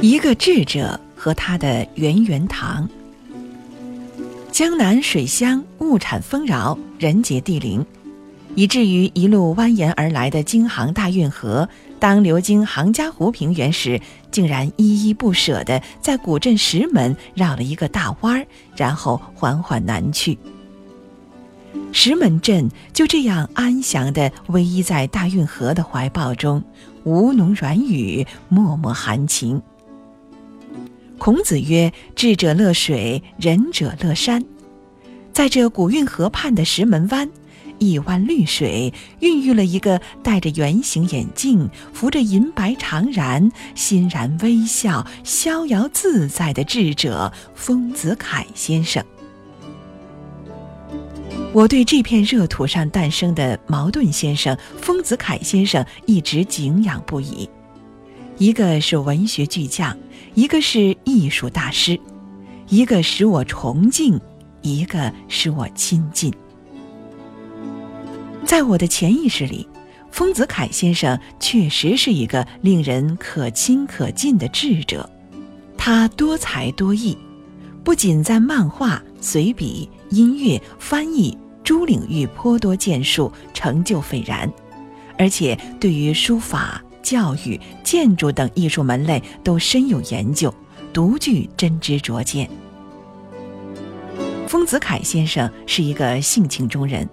一个智者和他的圆圆堂。江南水乡物产丰饶，人杰地灵，以至于一路蜿蜒而来的京杭大运河，当流经杭嘉湖平原时，竟然依依不舍地在古镇石门绕了一个大弯儿，然后缓缓南去。石门镇就这样安详地偎依在大运河的怀抱中，吴侬软语，脉脉含情。孔子曰：“智者乐水，仁者乐山。”在这古运河畔的石门湾，一湾绿水孕育了一个戴着圆形眼镜、扶着银白长髯、欣然微笑、逍遥自在的智者丰子恺先生。我对这片热土上诞生的茅盾先生丰子恺先生一直敬仰不已。一个是文学巨匠。一个是艺术大师，一个使我崇敬，一个使我亲近。在我的潜意识里，丰子恺先生确实是一个令人可亲可敬的智者。他多才多艺，不仅在漫画、随笔、音乐、翻译诸领域颇多建树，成就斐然，而且对于书法。教育、建筑等艺术门类都深有研究，独具真知灼见。丰子恺先生是一个性情中人，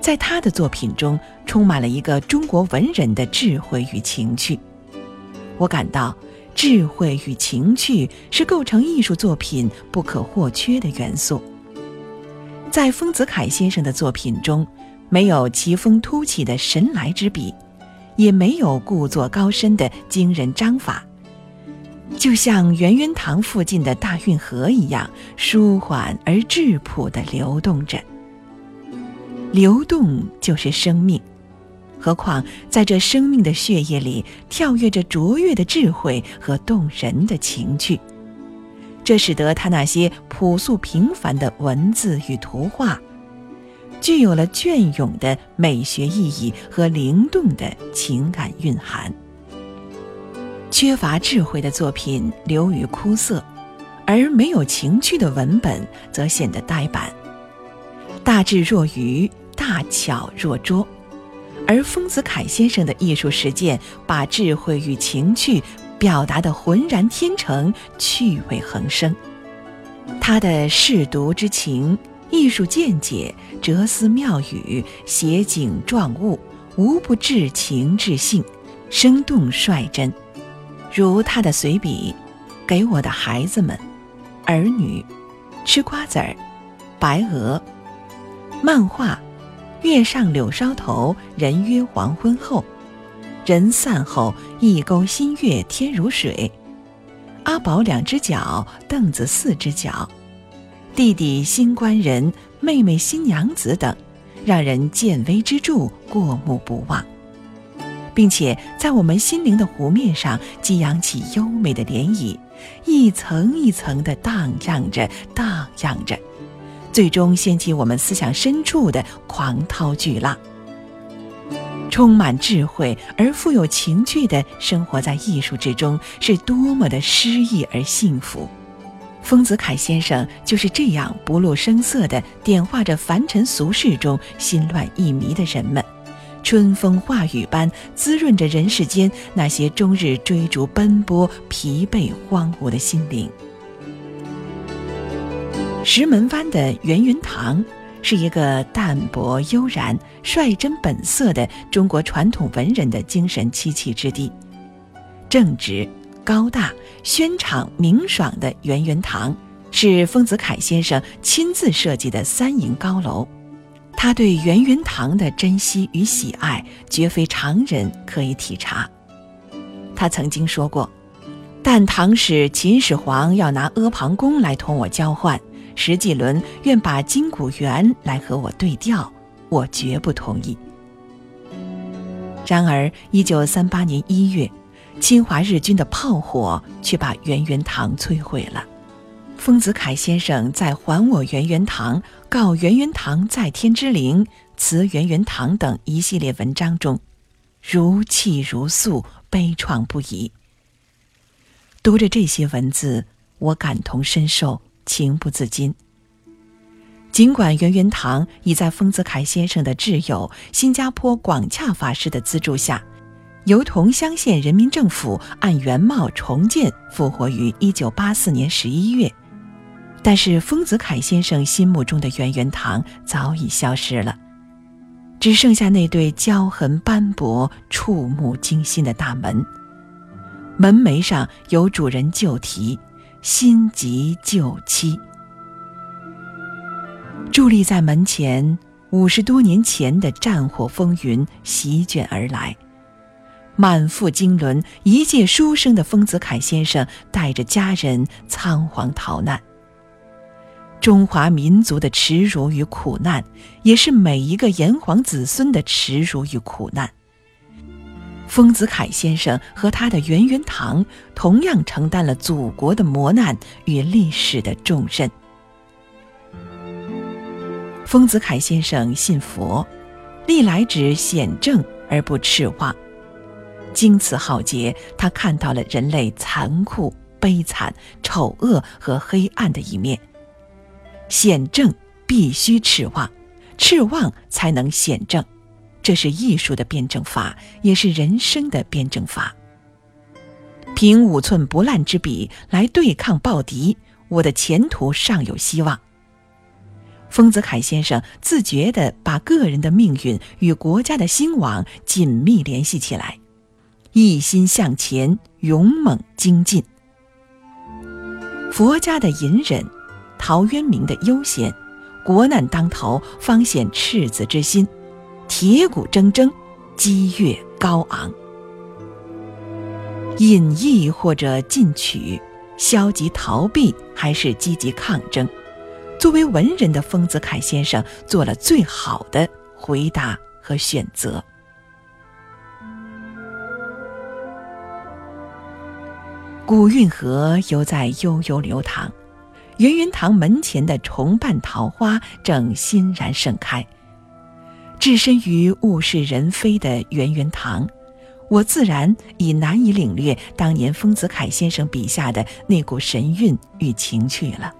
在他的作品中充满了一个中国文人的智慧与情趣。我感到，智慧与情趣是构成艺术作品不可或缺的元素。在丰子恺先生的作品中，没有奇峰突起的神来之笔。也没有故作高深的惊人章法，就像圆圆堂附近的大运河一样，舒缓而质朴地流动着。流动就是生命，何况在这生命的血液里，跳跃着卓越的智慧和动人的情趣，这使得他那些朴素平凡的文字与图画。具有了隽永的美学意义和灵动的情感蕴含。缺乏智慧的作品流于枯涩，而没有情趣的文本则显得呆板。大智若愚，大巧若拙，而丰子恺先生的艺术实践把智慧与情趣表达得浑然天成，趣味横生。他的舐犊之情。艺术见解、哲思妙语、写景状物，无不至情至性，生动率真。如他的随笔《给我的孩子们》《儿女》《吃瓜子儿》《白鹅》，漫画《月上柳梢头，人约黄昏后》，人散后一钩新月天如水，阿宝两只脚，凳子四只脚。弟弟新官人，妹妹新娘子等，让人见微知著，过目不忘，并且在我们心灵的湖面上激扬起优美的涟漪，一层一层地荡漾着，荡漾着，最终掀起我们思想深处的狂涛巨浪。充满智慧而富有情趣的生活在艺术之中，是多么的诗意而幸福。丰子恺先生就是这样不露声色地点化着凡尘俗世中心乱意迷的人们，春风化雨般滋润着人世间那些终日追逐奔波、疲惫荒芜的心灵。石门湾的圆圆堂是一个淡泊悠然、率真本色的中国传统文人的精神栖息之地，正直。高大、轩敞、明爽的圆圆堂，是丰子恺先生亲自设计的三营高楼。他对圆圆堂的珍惜与喜爱，绝非常人可以体察。他曾经说过：“但唐使秦始皇要拿阿房宫来同我交换，石季伦愿把金谷园来和我对调，我绝不同意。”然而，一九三八年一月。侵华日军的炮火却把圆圆堂摧毁了。丰子恺先生在《还我圆圆堂》《告圆圆堂在天之灵》《辞圆圆堂》等一系列文章中，如泣如诉，悲怆不已。读着这些文字，我感同身受，情不自禁。尽管圆圆堂已在丰子恺先生的挚友新加坡广洽法师的资助下，由同乡县人民政府按原貌重建复活于1984年11月，但是丰子恺先生心目中的圆圆堂早已消失了，只剩下那对胶痕斑驳、触目惊心的大门，门楣上有主人旧题“新籍旧妻”。伫立在门前，五十多年前的战火风云席卷而来，满腹经纶、一介书生的丰子恺先生带着家人仓皇逃难。中华民族的耻辱与苦难，也是每一个炎黄子孙的耻辱与苦难。丰子恺先生和他的圆圆堂，同样承担了祖国的磨难与历史的重任。丰子恺先生信佛，历来只显正而不赤妄。经此浩劫，他看到了人类残酷、悲惨、丑恶和黑暗的一面。显正必须赤妄，赤妄才能显正，这是艺术的辩证法，也是人生的辩证法。凭五寸不烂之笔来对抗暴敌，我的前途尚有希望。丰子恺先生自觉地把个人的命运与国家的兴亡紧密联系起来，一心向前，勇猛精进。佛家的隐忍，陶渊明的悠闲，国难当头方显赤子之心，铁骨铮铮，激越高昂。隐逸或者进取，消极逃避还是积极抗争？作为文人的丰子恺先生做了最好的回答和选择。古运河犹在悠悠流淌，圆圆堂门前的重瓣桃花正欣然盛开。置身于物是人非的圆圆堂，我自然已难以领略当年丰子恺先生笔下的那股神韵与情趣了。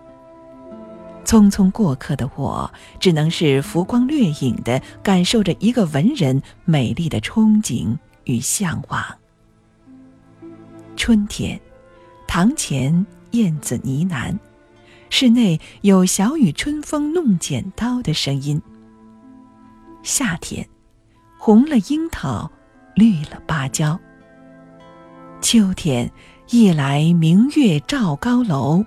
匆匆过客的我，只能是浮光掠影的感受着一个文人美丽的憧憬与向往。春天，堂前燕子呢喃，室内有小雨春风弄剪刀的声音。夏天，红了樱桃，绿了芭蕉。秋天，夜来明月照高楼。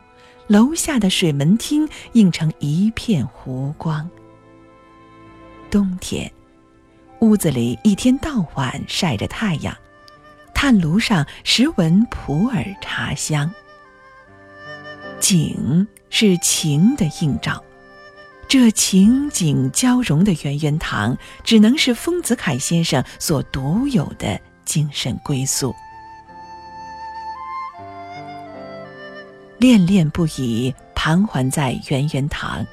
楼下的水门厅映成一片湖光。冬天，屋子里一天到晚晒着太阳，炭炉上时闻普洱茶香。景是情的映照，这情景交融的圆圆堂，只能是丰子恺先生所独有的精神归宿。恋恋不已，盘桓在圆圆堂。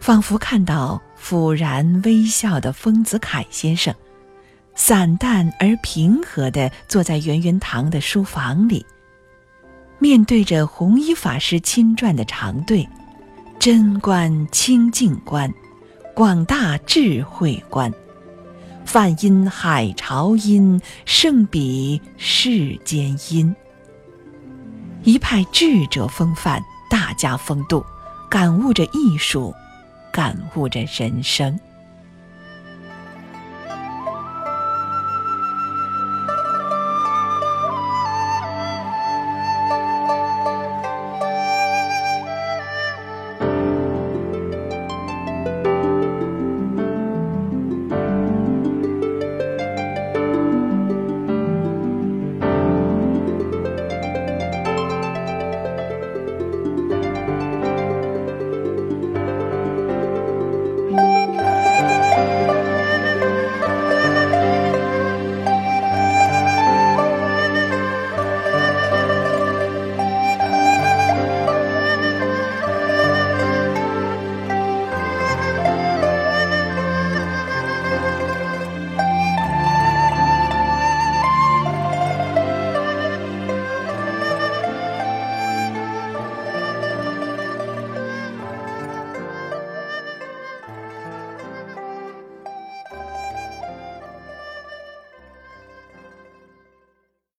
仿佛看到抚然微笑的丰子恺先生，散淡而平和地坐在圆圆堂的书房里，面对着弘一法师亲撰的长对，贞观清净观，广大智慧观，梵音海潮音，胜比世间音。一派智者风范，大家风度，感悟着艺术，感悟着人生。Música